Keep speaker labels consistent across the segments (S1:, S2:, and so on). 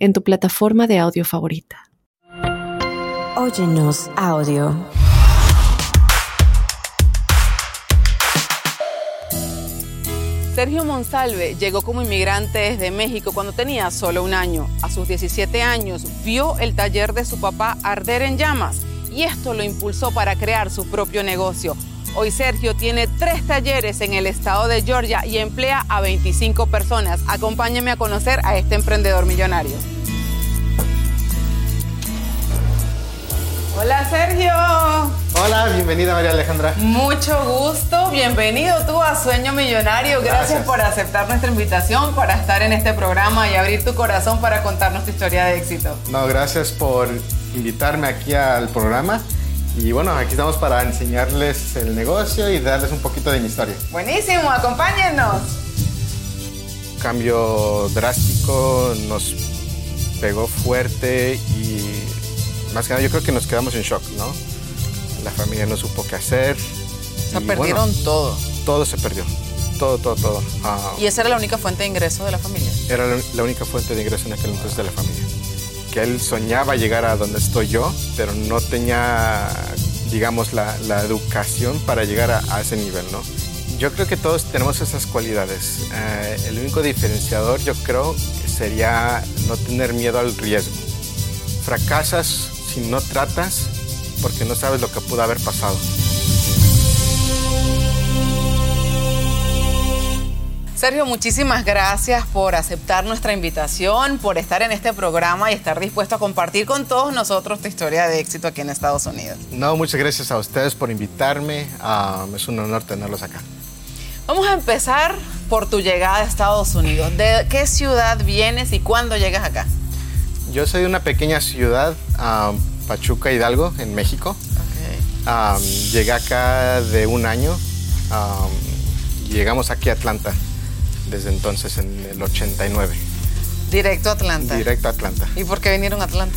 S1: en tu plataforma de audio favorita.
S2: Óyenos audio.
S3: Sergio Monsalve llegó como inmigrante desde México cuando tenía solo un año. A sus 17 años vio el taller de su papá arder en llamas y esto lo impulsó para crear su propio negocio. Hoy Sergio tiene tres talleres en el estado de Georgia y emplea a 25 personas. Acompáñeme a conocer a este emprendedor millonario. Hola Sergio.
S4: Hola, bienvenida María Alejandra.
S3: Mucho gusto, bienvenido tú a Sueño Millonario. Gracias,
S4: Gracias,
S3: por aceptar nuestra invitación, para estar en este programa y abrir tu corazón para contarnos tu historia de éxito.
S4: No, gracias por invitarme aquí al programa. Y bueno, aquí estamos para enseñarles el negocio y darles un poquito de mi historia.
S3: Buenísimo, acompáñennos.
S4: Cambio drástico, nos pegó fuerte y más que nada yo creo que nos quedamos en shock, ¿no? La familia no supo qué hacer.
S3: O sea,
S4: y
S3: perdieron
S4: bueno,
S3: todo.
S4: todo se perdió. Todo, todo, todo. Ah,
S3: Y esa era la única fuente de ingreso de la familia.
S4: era la- la única fuente de ingreso en aquel entonces de la familia. Que él soñaba llegar a donde estoy yo, pero no tenía, digamos, la, la educación para llegar a, a ese nivel, ¿no? Yo creo que todos tenemos esas cualidades. Eh, el único diferenciador, yo creo, sería no tener miedo al riesgo. Fracasas si no tratas porque no sabes lo que pudo haber pasado.
S3: Sergio, muchísimas gracias por aceptar nuestra invitación, por estar en este programa y estar dispuesto a compartir con todos nosotros tu historia de éxito aquí en Estados Unidos.
S4: No, muchas gracias a ustedes por invitarme. Ah, es un honor tenerlos acá.
S3: Vamos a empezar por tu llegada a Estados Unidos. ¿De qué ciudad vienes y cuándo llegas acá?
S4: Yo soy de una pequeña ciudad, ah, Pachuca Hidalgo, en México. Ah, llegué acá de un año llegamos aquí a Atlanta desde entonces, en el 89.
S3: Directo a Atlanta.
S4: Directo a Atlanta.
S3: ¿Y por qué vinieron a Atlanta?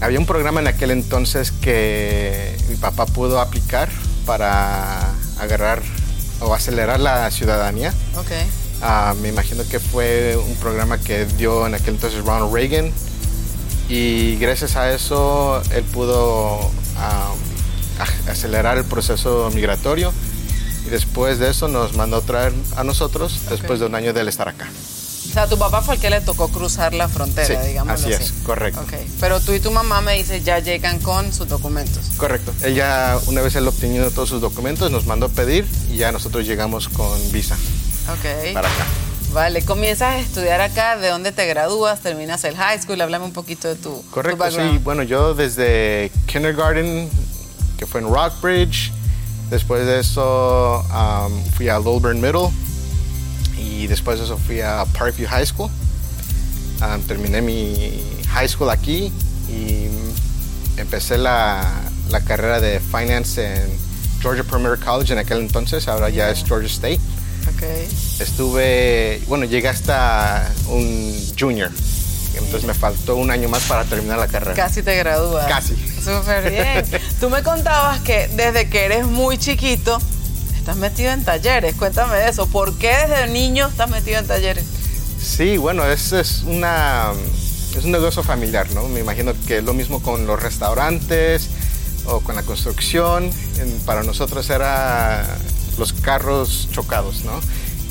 S4: Había un programa en aquel entonces que mi papá pudo aplicar para agarrar o acelerar la ciudadanía.
S3: Ok.
S4: Ah, me imagino que fue un programa que dio en aquel entonces Ronald Reagan y gracias a eso él pudo ac- acelerar el proceso migratorio y después de eso nos mandó a traer a nosotros después de un año de él estar acá.
S3: O sea, tu papá fue el que le tocó cruzar la frontera,
S4: Sí,
S3: digamos
S4: así
S3: así.
S4: es, correcto.
S3: Ok. Pero tú y tu mamá me dices ya llegan con sus documentos.
S4: Correcto. Él ya, una vez él obtenido todos sus documentos, nos mandó a pedir y ya nosotros llegamos con visa
S3: Ok.
S4: para acá.
S3: Vale, comienzas a estudiar acá, ¿de dónde te gradúas? ¿Terminas el high school? Háblame un poquito de tu, tu
S4: Correcto, sí. Bueno, yo desde kindergarten, que fue en Rockbridge, después de eso um, fui a Lilburn Middle y después de eso fui a Parkview High School. Um, terminé mi high school aquí y empecé la, la carrera de finance en Georgia Premier College en aquel entonces, ahora ya es Georgia State.
S3: Ok.
S4: Estuve, bueno, llegué hasta un junior, entonces me faltó un año más para terminar la carrera.
S3: Casi te gradúas.
S4: Casi.
S3: Súper bien. Tú me contabas que desde que eres muy chiquito estás metido en talleres. Cuéntame de eso. ¿Por qué desde niño estás metido en talleres?
S4: Sí, bueno, es, es una es un negocio familiar, ¿no? Me imagino que es lo mismo con los restaurantes o con la construcción. Para nosotros era los carros chocados, ¿no?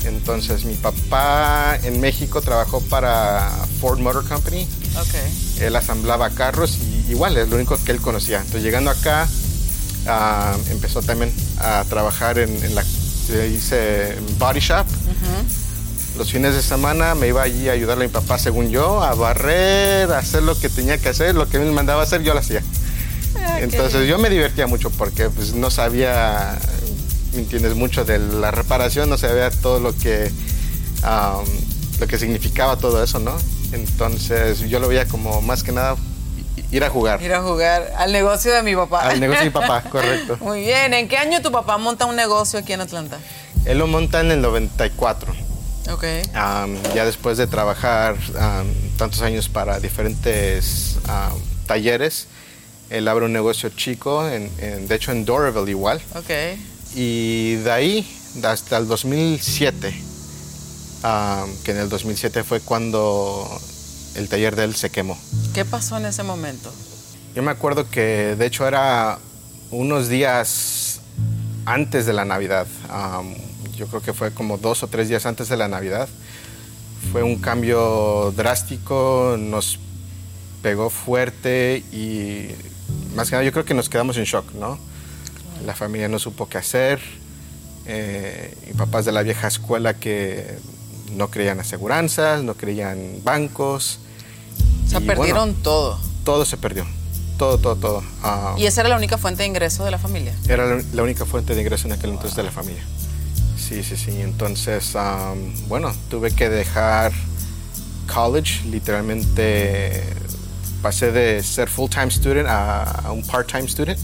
S4: Entonces mi papá en México trabajó para Ford Motor Company.
S3: Ok.
S4: Él asamblaba carros y igual es lo único que él conocía. Entonces llegando acá ah, empezó también a trabajar en, en la se dice body shop. Los fines de semana me iba allí a ayudarle a mi papá, según yo, a barrer, a hacer lo que tenía que hacer, lo que él me mandaba hacer, yo lo hacía. Entonces yo me divertía mucho porque pues, no sabía, ¿me entiendes? Mucho de la reparación, no sabía todo lo que, um, lo que significaba todo eso, ¿no? Entonces yo lo veía como más que nada ir a jugar.
S3: Ir a jugar al negocio de mi papá.
S4: Al negocio de mi papá, correcto.
S3: Muy bien. ¿En qué año tu papá monta un negocio aquí en Atlanta?
S4: Él lo monta en el 94.
S3: Ok.
S4: ya después de trabajar tantos años para diferentes talleres, él abre un negocio chico, en, de hecho en Doraville igual.
S3: Ok.
S4: Y de ahí hasta el 2007, que en el 2007 fue cuando el taller de él se quemó.
S3: ¿Qué pasó en ese momento?
S4: Yo me acuerdo que de hecho era unos días antes de la Navidad. yo creo que fue como dos o tres días antes de la Navidad. Fue un cambio drástico, nos pegó fuerte y más que nada yo creo que nos quedamos en shock, ¿no? La familia no supo qué hacer. Eh, y papás de la vieja escuela que no creían aseguranzas, no creían bancos.
S3: O sea, perdieron todo.
S4: Todo se perdió. Todo, todo, todo.
S3: Ah, ¿Y esa era la única fuente de ingreso de la familia?
S4: Era la, única fuente de ingreso en aquel entonces de la familia. Sí, sí, sí. Entonces, bueno, tuve que dejar college, literalmente pasé de ser full-time student a, un part-time student.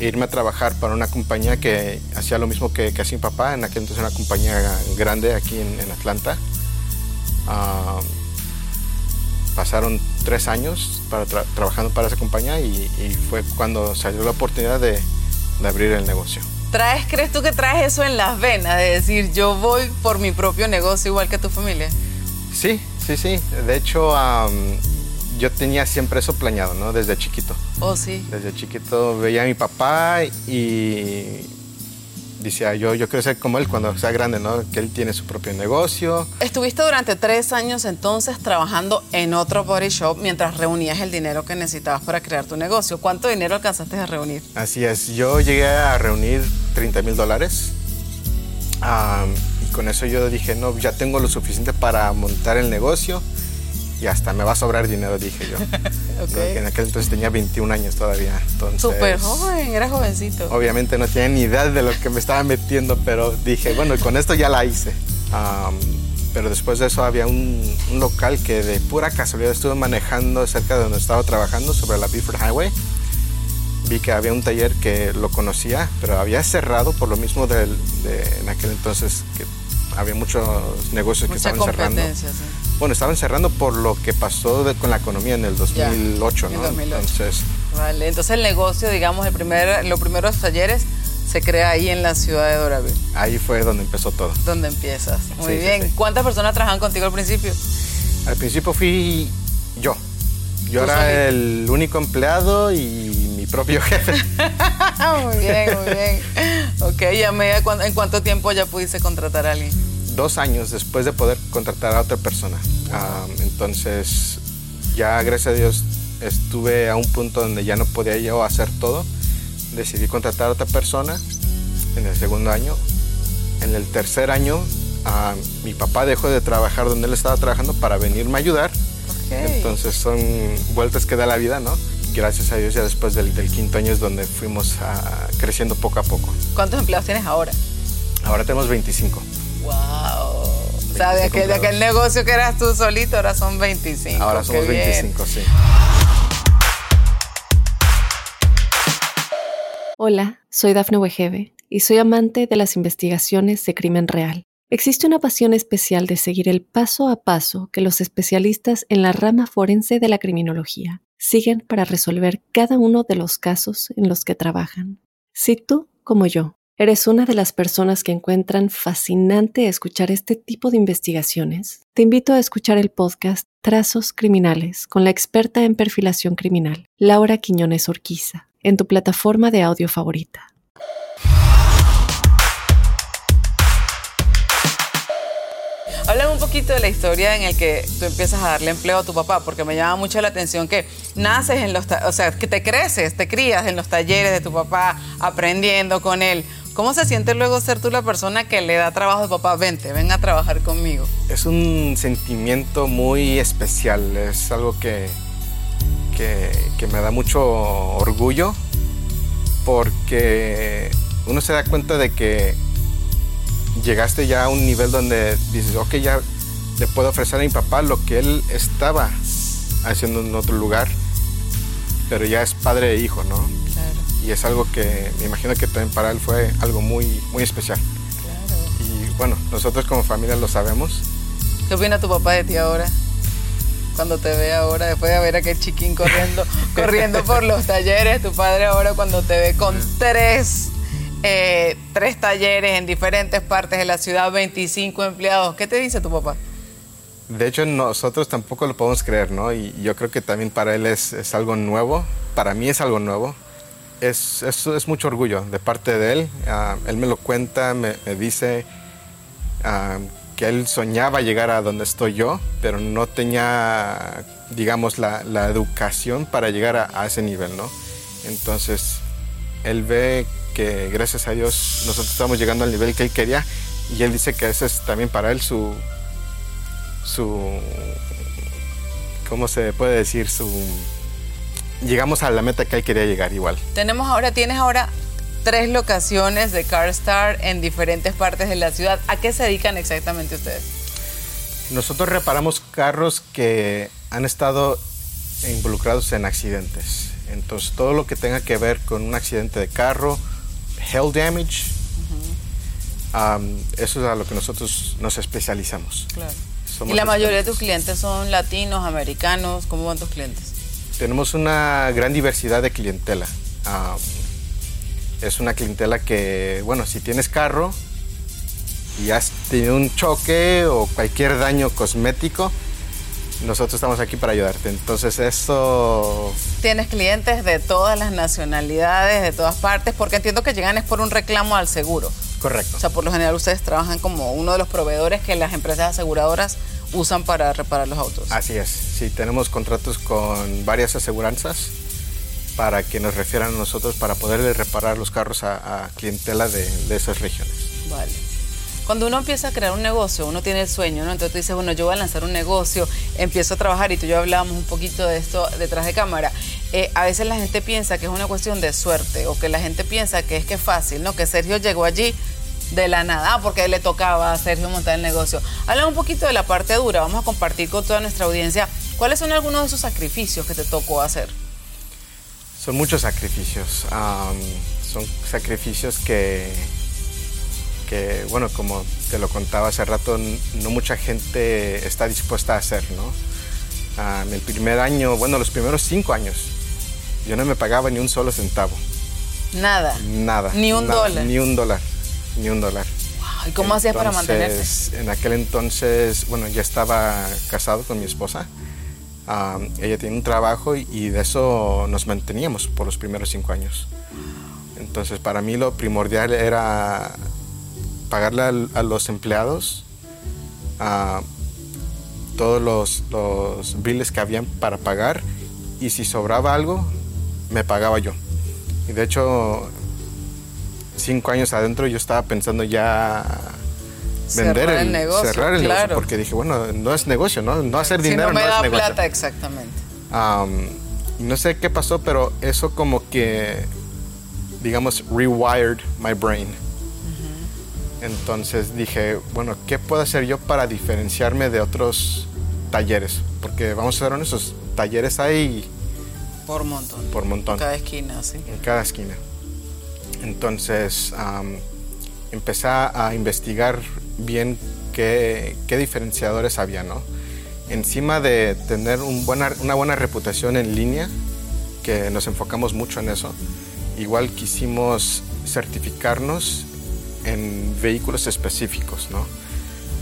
S4: Irme a trabajar para una compañía que hacía lo mismo que, que hacía mi papá, en aquel entonces una compañía grande aquí en, Atlanta. pasaron tres años para trabajando para esa compañía y, fue cuando salió la oportunidad de, de abrir el negocio.
S3: ¿Traes, crees tú que traes eso en las venas? De decir, yo voy por mi propio negocio igual que tu familia.
S4: Sí, Sí, sí. De hecho, yo tenía siempre eso planeado, ¿no? Desde chiquito.
S3: Oh, sí.
S4: Desde chiquito veía a mi papá y decía, yo, yo quiero ser como él cuando sea grande, ¿no? Que él tiene su propio negocio.
S3: Estuviste durante tres años entonces trabajando en otro body shop mientras reunías el dinero que necesitabas para crear tu negocio. ¿Cuánto dinero alcanzaste a reunir?
S4: Así es, yo llegué a reunir 30 mil dólares con eso yo dije, no, ya tengo lo suficiente para montar el negocio y hasta me va a sobrar dinero, dije yo. En aquel entonces tenía 21 años todavía.
S3: Súper joven, era jovencito.
S4: Obviamente no tenía ni idea de lo que me estaba metiendo, pero dije, bueno, con esto ya la hice. pero después de eso había un, un, local que de pura casualidad estuve manejando cerca de donde estaba trabajando, sobre la Beaufort Highway. Vi que había un taller que lo conocía, pero había cerrado por lo mismo de, en aquel entonces que había muchos negocios que estaban cerrando. Bueno, estaban cerrando por lo que pasó con la economía en el 2008, ¿no?
S3: Entonces, vale, entonces el negocio, digamos, el primer, los primeros talleres se crea ahí en la ciudad de Doraville.
S4: Ahí fue donde empezó todo.
S3: Donde empiezas. Muy bien. ¿Cuántas personas trabajan contigo al principio?
S4: Al principio fui yo. Yo era el único empleado y mi propio jefe.
S3: muy bien, muy bien. Ok, ¿y en cuánto tiempo ya pudiste contratar a alguien?
S4: Dos años después de poder contratar a otra persona. Ah, entonces, ya gracias a Dios estuve a un punto donde ya no podía yo hacer todo. Decidí contratar a otra persona en el segundo año. En el tercer año, ah, mi papá dejó de trabajar donde él estaba trabajando para venirme a ayudar entonces son vueltas que da la vida, ¿no? Gracias a Dios ya después del, quinto año es donde fuimos ah, creciendo poco a poco.
S3: ¿Cuántos empleados tienes ahora?
S4: Ahora tenemos 25.
S3: ¡Wow! o sea, de aquel, negocio que eras tú solito, ahora son 25.
S4: Ahora somos 25, sí.
S1: Hola, soy Dafne Wegebe y soy amante de las investigaciones de crimen real. Existe una pasión especial de seguir el paso a paso que los especialistas en la rama forense de la criminología siguen para resolver cada uno de los casos en los que trabajan. Si tú, como yo, eres una de las personas que encuentran fascinante escuchar este tipo de investigaciones, te invito a escuchar el podcast Trazos Criminales con la experta en perfilación criminal, Laura Quiñones Orquiza, en tu plataforma de audio favorita.
S3: Háblame un poquito de la historia en la que tú empiezas a darle empleo a tu papá, porque me llama mucho la atención que naces en los, o sea, que te creces, te crías en los talleres de tu papá, aprendiendo con él. ¿Cómo se siente luego ser tú la persona que le da trabajo a tu papá? Vente, ven a trabajar conmigo.
S4: Es un sentimiento muy especial, es algo que, que, que me da mucho orgullo porque uno se da cuenta de que llegaste ya a un nivel donde dices, ok, ya le puedo ofrecer a mi papá lo que él estaba haciendo en otro lugar, pero ya es padre e hijo, ¿no? Y es algo que me imagino que también para él fue algo muy, muy especial. Claro. Y bueno, nosotros como familia lo sabemos.
S3: ¿Qué opina tu papá de ti ahora? Cuando te ve ahora, después de ver a aquel chiquín corriendo, corriendo por los talleres, tu padre ahora cuando te ve con tres eh, tres talleres en diferentes partes de la ciudad, 25 empleados. ¿Qué te dice tu papá?
S4: De hecho, nosotros tampoco lo podemos creer, ¿no? Y yo creo que también para él es, algo nuevo, para mí es algo nuevo. Es, es, mucho orgullo de parte de él. Ah, él me lo cuenta, me, dice ah, que él soñaba llegar a donde estoy yo, pero no tenía, digamos, la, educación para llegar a, a, ese nivel, ¿no? Entonces, él ve que gracias a Dios nosotros estamos llegando al nivel que él quería y él dice que ese es también para él su, su, ¿cómo se puede decir? Su, llegamos a la meta que él quería llegar igual.
S3: Tenemos ahora, tienes ahora tres locaciones de CarStar en diferentes partes de la ciudad. ¿A qué se dedican exactamente ustedes?
S4: Nosotros reparamos carros que han estado involucrados en accidentes. Entonces, todo lo que tenga que ver con un accidente de carro, Hell damage, um, eso es a lo que nosotros nos especializamos.
S3: Claro. ¿Y la mayoría de tus clientes son latinos, americanos? ¿Cómo van tus clientes?
S4: Tenemos una gran diversidad de clientela. Um, es una clientela que, bueno, si tienes carro y has tenido un choque o cualquier daño cosmético, nosotros estamos aquí para ayudarte. Entonces eso...
S3: Tienes clientes de todas las nacionalidades, de todas partes, porque entiendo que llegan es por un reclamo al seguro.
S4: Correcto.
S3: O sea, por lo general ustedes trabajan como uno de los proveedores que las empresas aseguradoras usan para reparar los autos.
S4: Así es. Sí, tenemos contratos con varias aseguranzas para que nos refieran a nosotros para poderle reparar los carros a, clientela de, de esas regiones.
S3: Vale. Cuando uno empieza a crear un negocio, uno tiene el sueño, ¿no? Entonces tú dices, bueno, yo voy a lanzar un negocio, empiezo a trabajar y tú y yo hablábamos un poquito de esto detrás de cámara. Eh, a veces la gente piensa que es una cuestión de suerte o que la gente piensa que es que es fácil, ¿no? Que Sergio llegó allí de la nada porque le tocaba a Sergio montar el negocio. Habla un poquito de la parte dura, vamos a compartir con toda nuestra audiencia cuáles son algunos de esos sacrificios que te tocó hacer.
S4: Son muchos sacrificios, son sacrificios que bueno, como te lo contaba hace rato, no mucha gente está dispuesta a hacer, ¿no? el primer año, bueno, los primeros cinco años, yo no me pagaba ni un solo centavo.
S3: Nada.
S4: Nada.
S3: Ni un dólar.
S4: Ni un dólar. Ni un dólar.
S3: ¿Y cómo hacías para mantenerse?
S4: En aquel entonces, bueno, ya estaba casado con mi esposa. ella tiene un trabajo y, de eso nos manteníamos por los primeros cinco años. Entonces, para mí lo primordial era pagarle a, los empleados a todos los, los biles que habían para pagar y si sobraba algo, me pagaba yo. Y de hecho, cinco años adentro yo estaba pensando ya vender el, negocio, cerrar el negocio, porque dije, bueno, no es negocio, ¿no? No hacer dinero
S3: no, me
S4: no
S3: da
S4: es negocio.
S3: plata, exactamente.
S4: no sé qué pasó, pero eso como que, digamos, rewired my brain. Entonces dije, bueno, ¿qué puedo hacer yo para diferenciarme de otros talleres? Porque vamos a ser honestos, talleres hay...
S3: Por montón.
S4: Por montón.
S3: En cada esquina, sí.
S4: En cada esquina. Entonces empecé a investigar bien qué, diferenciadores había, ¿no? Encima de tener una buena reputación en línea, que nos enfocamos mucho en eso, igual quisimos certificarnos en vehículos específicos, ¿no?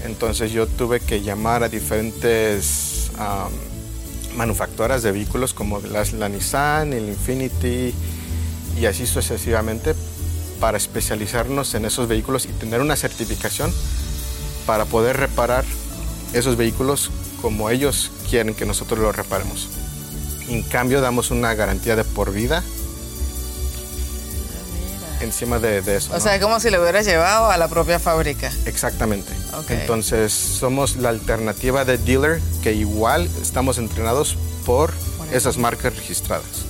S4: Entonces yo tuve que llamar a diferentes manufacturas de vehículos como las, la Nissan, el Infinity y así sucesivamente para especializarnos en esos vehículos y tener una certificación para poder reparar esos vehículos como ellos quieren que nosotros los reparemos. En cambio damos una garantía de por vida encima de, eso.
S3: O sea, es como si lo hubieras llevado a la propia fábrica.
S4: Exactamente. Entonces, somos la alternativa de dealer que igual estamos entrenados por, esas marcas registradas.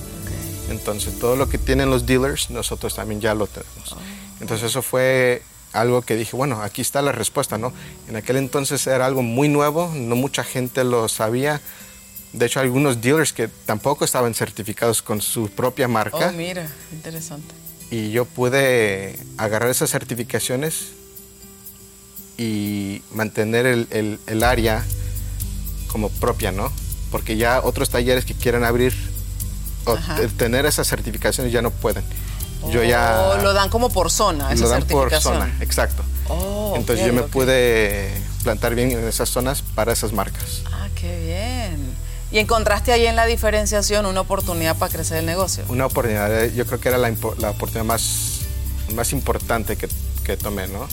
S4: Entonces, todo lo que tienen los dealers, nosotros también ya lo tenemos. Oh. Entonces, eso fue algo que dije, bueno, aquí está la respuesta, ¿no? En aquel entonces era algo muy nuevo, no mucha gente lo sabía. De hecho, algunos dealers que tampoco estaban certificados con su propia marca.
S3: Oh, mira, interesante.
S4: Y yo pude agarrar esas certificaciones y mantener el, el, área como propia, ¿no? Porque ya otros talleres que quieran abrir o tener esas certificaciones ya no pueden.
S3: Yo ya... lo dan como por zona, esa
S4: Lo dan por zona, exacto.
S3: Oh,
S4: Entonces yo me pude plantar bien en esas zonas para esas marcas.
S3: Ah, qué bien. ¿Y encontraste ahí en la diferenciación una oportunidad para crecer el negocio?
S4: Una oportunidad, eh, yo creo que era la, la oportunidad más, más importante que, que tomé, ¿no?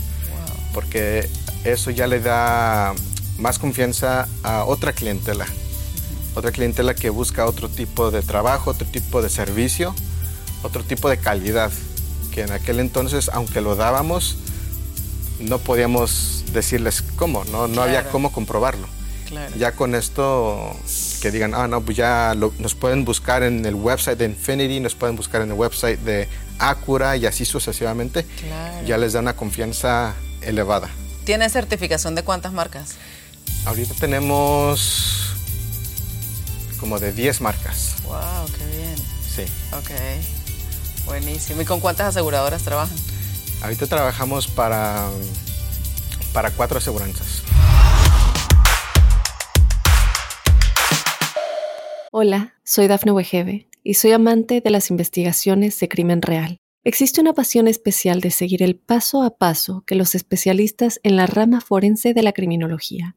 S4: Porque eso ya le da más confianza a otra clientela. Otra clientela que busca otro tipo de trabajo, otro tipo de servicio otro tipo de calidad, que en aquel entonces, aunque lo dábamos, no podíamos decirles cómo, no, no había cómo comprobarlo. Ya con esto, que digan, ah, no, pues ya nos pueden buscar en el website de Infinity, nos pueden buscar en el website de Acura y así sucesivamente, ya les da una confianza elevada.
S3: ¿Tiene certificación de cuántas marcas?
S4: Ahorita tenemos como de 10 marcas.
S3: ¡Wow! ¡Qué bien!
S4: Sí.
S3: Ok. Buenísimo. ¿Y con cuántas aseguradoras trabajan?
S4: Ahorita trabajamos para, para cuatro aseguranzas.
S1: Hola, soy Dafne Wegebe y soy amante de las investigaciones de crimen real. Existe una pasión especial de seguir el paso a paso que los especialistas en la rama forense de la criminología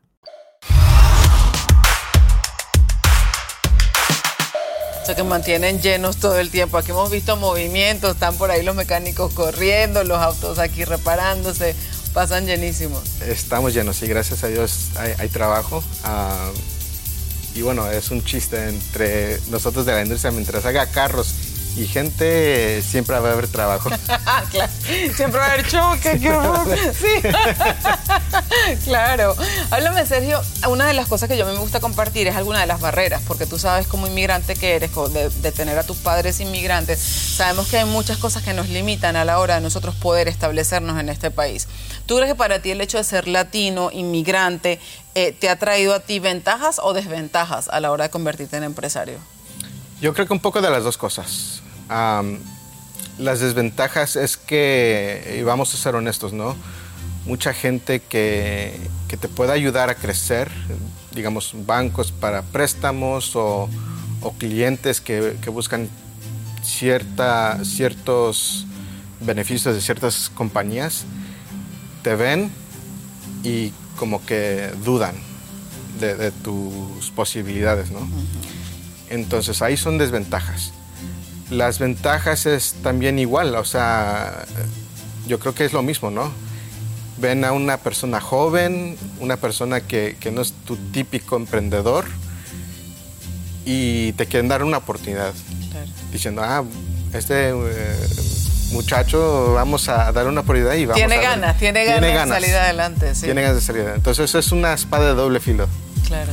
S3: O sea, que mantienen llenos todo el tiempo. Aquí hemos visto movimientos, están por ahí los mecánicos corriendo, los autos aquí reparándose Pasan llenísimos.
S4: Estamos llenos, sí, gracias a Dios hay, trabajo. Ah, y bueno, es un chiste entre nosotros de la industria, mientras haga carros y gente siempre va a haber trabajo.
S3: claro. Siempre va a haber choque. sí. claro. Háblame, Sergio. Una de las cosas que yo me gusta compartir es alguna de las barreras, porque tú sabes como inmigrante que eres, de, tener a tus padres inmigrantes, sabemos que hay muchas cosas que nos limitan a la hora de nosotros poder establecernos en este país. ¿Tú crees que para ti el hecho de ser latino, inmigrante, eh, te ha traído a ti ventajas o desventajas a la hora de convertirte en empresario?
S4: Yo creo que un poco de las dos cosas. Las desventajas es que, y vamos a ser honestos, ¿no? Mucha gente que, te puede ayudar a crecer, digamos, bancos para préstamos o, clientes que, buscan cierta, ciertos beneficios de ciertas compañías, te ven y como que dudan de, tus posibilidades, ¿no? Entonces ahí son desventajas. Las ventajas es también igual, o sea, yo creo que es lo mismo, ¿no? Ven a una persona joven, una persona que, no es tu típico emprendedor y te quieren dar una oportunidad. Diciendo, ah, este eh, muchacho vamos a dar una oportunidad y vamos
S3: tiene
S4: a...
S3: Ganas, tiene ganas, tiene ganas de salir adelante. Sí.
S4: Tiene ganas de salir adelante. Entonces eso es una espada de doble filo.
S3: Claro.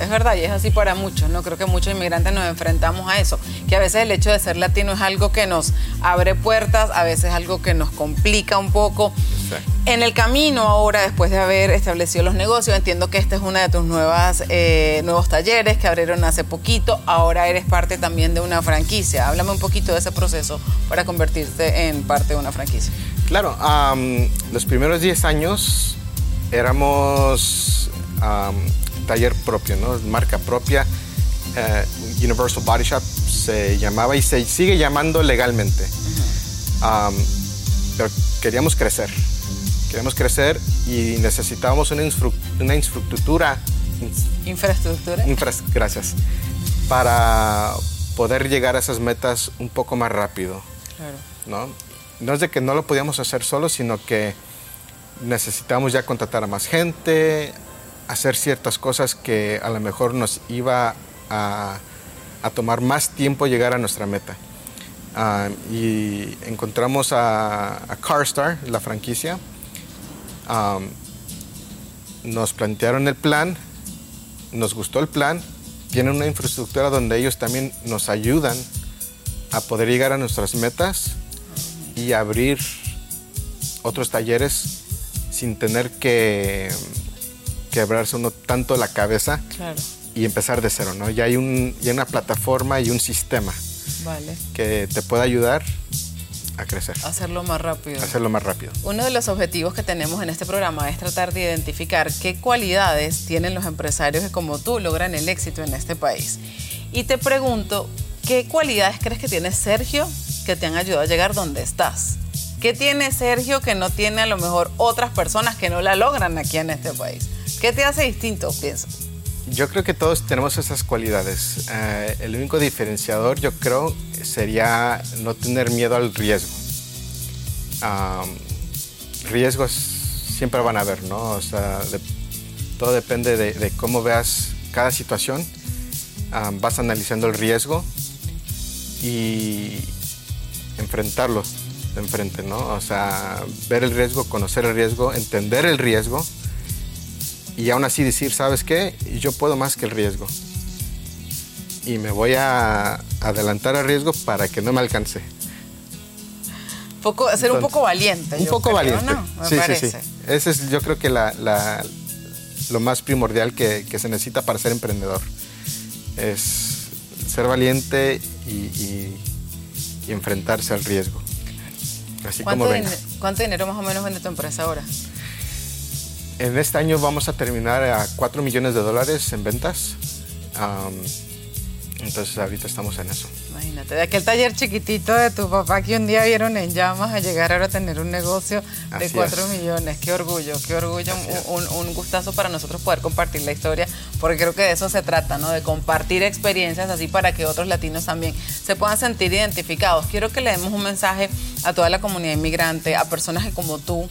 S3: Es verdad, y es así para muchos, ¿no? Creo que muchos inmigrantes nos enfrentamos a eso, que a veces el hecho de ser latino es algo que nos abre puertas, a veces algo que nos complica un poco. En el camino ahora, después de haber establecido los negocios, entiendo que este es uno de tus nuevas, eh, nuevos talleres que abrieron hace poquito, ahora eres parte también de una franquicia. Háblame un poquito de ese proceso para convertirte en parte de una franquicia.
S4: Claro, los primeros 10 años éramos taller propio, ¿no? marca propia. Eh, Universal Body Shop se llamaba y se sigue llamando legalmente. pero queríamos crecer. Queríamos crecer y necesitábamos una, una infraestructura.
S3: ¿Infraestructura?
S4: gracias. Para poder llegar a esas metas un poco más rápido.
S3: Claro.
S4: ¿no? no es de que no lo podíamos hacer solo, sino que necesitábamos ya contratar a más gente, hacer ciertas cosas que a lo mejor nos iba a, tomar más tiempo llegar a nuestra meta. Ah, y encontramos a, CarStar, la franquicia. Nos plantearon el plan, nos gustó el plan, tienen una infraestructura donde ellos también nos ayudan a poder llegar a nuestras metas y abrir otros talleres sin tener que quebrarse uno tanto la cabeza y empezar de cero, ¿no? Ya hay, un, ya una plataforma y un sistema que te puede ayudar a crecer.
S3: Hacerlo más rápido.
S4: Hacerlo más rápido.
S3: Uno de los objetivos que tenemos en este programa es tratar de identificar qué cualidades tienen los empresarios que como tú logran el éxito en este país. Y te pregunto, ¿qué cualidades crees que tiene Sergio que te han ayudado a llegar donde estás? ¿Qué tiene Sergio que no tiene a lo mejor otras personas que no la logran aquí en este país? ¿Qué te hace distinto, pienso?
S4: Yo creo que todos tenemos esas cualidades. Eh, el único diferenciador, yo creo, sería no tener miedo al riesgo. riesgos siempre van a haber, ¿no? O sea, todo depende de, cómo veas cada situación. vas analizando el riesgo y enfrentarlo de enfrente, ¿no? O sea, ver el riesgo, conocer el riesgo, entender el riesgo y aún así decir, ¿sabes qué? Yo puedo más que el riesgo. Y me voy a adelantar al riesgo para que no me alcance.
S3: Poco, ser un poco valiente.
S4: Un poco valiente. sí, sí, sí. Ese es yo creo que la, lo más primordial que, se necesita para ser emprendedor. Es ser valiente y enfrentarse al riesgo.
S3: ¿Cuánto, dinero más o menos vende tu empresa ahora?
S4: En este año vamos a terminar a 4 millones de dólares en ventas. entonces ahorita estamos en eso.
S3: Imagínate, de aquel taller chiquitito de tu papá que un día vieron en llamas a llegar ahora a tener un negocio de 4 millones. Qué orgullo, qué orgullo, un, un, gustazo para nosotros poder compartir la historia, porque creo que de eso se trata, ¿no? De compartir experiencias así para que otros latinos también se puedan sentir identificados. Quiero que le demos un mensaje a toda la comunidad inmigrante, a personas que como tú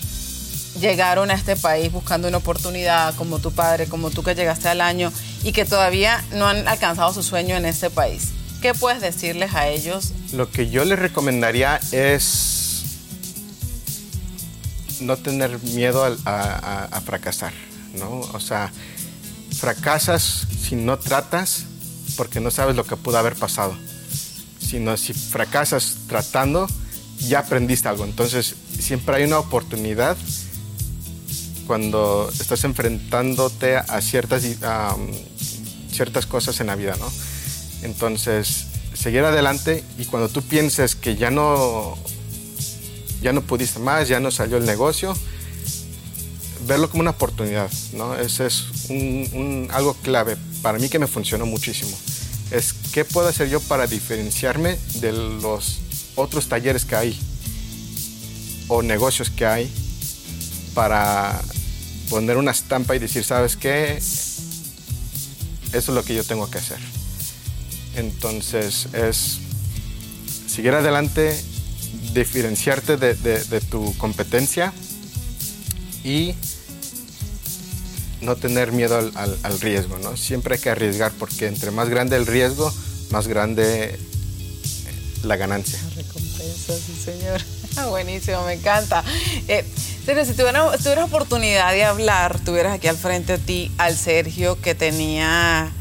S3: llegaron a este país buscando una oportunidad, como tu padre, como tú que llegaste al año y que todavía no han alcanzado su sueño en este país. ¿Qué puedes decirles a ellos?
S4: Lo que yo les recomendaría es no tener miedo a, fracasar, ¿no? O sea, fracasas si no tratas porque no sabes lo que pudo haber pasado. Sino si fracasas tratando, ya aprendiste algo. Entonces, siempre hay una oportunidad cuando estás enfrentándote a ciertas, ciertas cosas en la vida, ¿no? Entonces, seguir adelante y cuando tú pienses que ya no, ya no pudiste más, ya no salió el negocio, verlo como una oportunidad, ¿no? Ese es un, algo clave para mí que me funcionó muchísimo. Es qué puedo hacer yo para diferenciarme de los otros talleres que hay o negocios que hay para poner una estampa y decir, ¿sabes qué? Eso es lo que yo tengo que hacer. Entonces es seguir adelante, diferenciarte de, tu competencia y no tener miedo al, riesgo, ¿no? Siempre hay que arriesgar porque entre más grande el riesgo, más grande la ganancia.
S3: La recompensa, sí señor. Buenísimo, me encanta. Eh, Sergio, si tuvieras, tuvieras oportunidad de hablar, tuvieras aquí al frente a ti al Sergio que tenía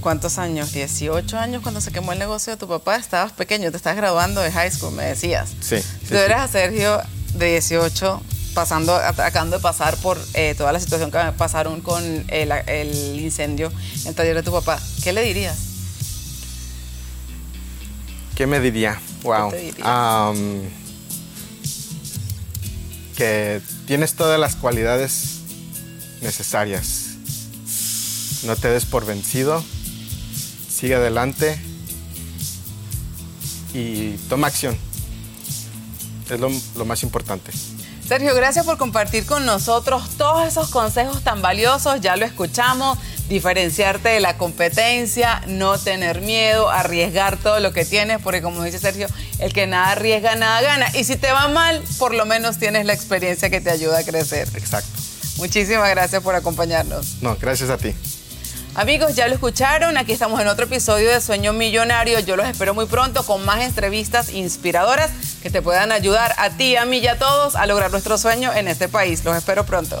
S3: ¿Cuántos años? 18 años cuando se quemó el negocio de tu papá. Estabas pequeño, te estás graduando de high school, me decías.
S4: Sí.
S3: Tú eres a Sergio de 18, pasando, acabando de pasar por eh, toda la situación que pasaron con el, incendio en el taller de tu papá. ¿Qué le dirías?
S4: ¿Qué me diría? Wow. Que tienes todas las cualidades necesarias. No te des por vencido sigue adelante y toma acción. Es lo, más importante.
S3: Sergio, gracias por compartir con nosotros todos esos consejos tan valiosos. Ya lo escuchamos, diferenciarte de la competencia, no tener miedo, arriesgar todo lo que tienes, porque como dice Sergio, el que nada arriesga, nada gana. Y si te va mal, por lo menos tienes la experiencia que te ayuda a crecer.
S4: Exacto.
S3: Muchísimas gracias por acompañarnos.
S4: No, gracias a ti.
S3: Amigos, ya lo escucharon, aquí estamos en otro episodio de Sueño Millonario. Yo los espero muy pronto con más entrevistas inspiradoras que te puedan ayudar a ti, a mí y a todos a lograr nuestro sueño en este país. Los espero pronto.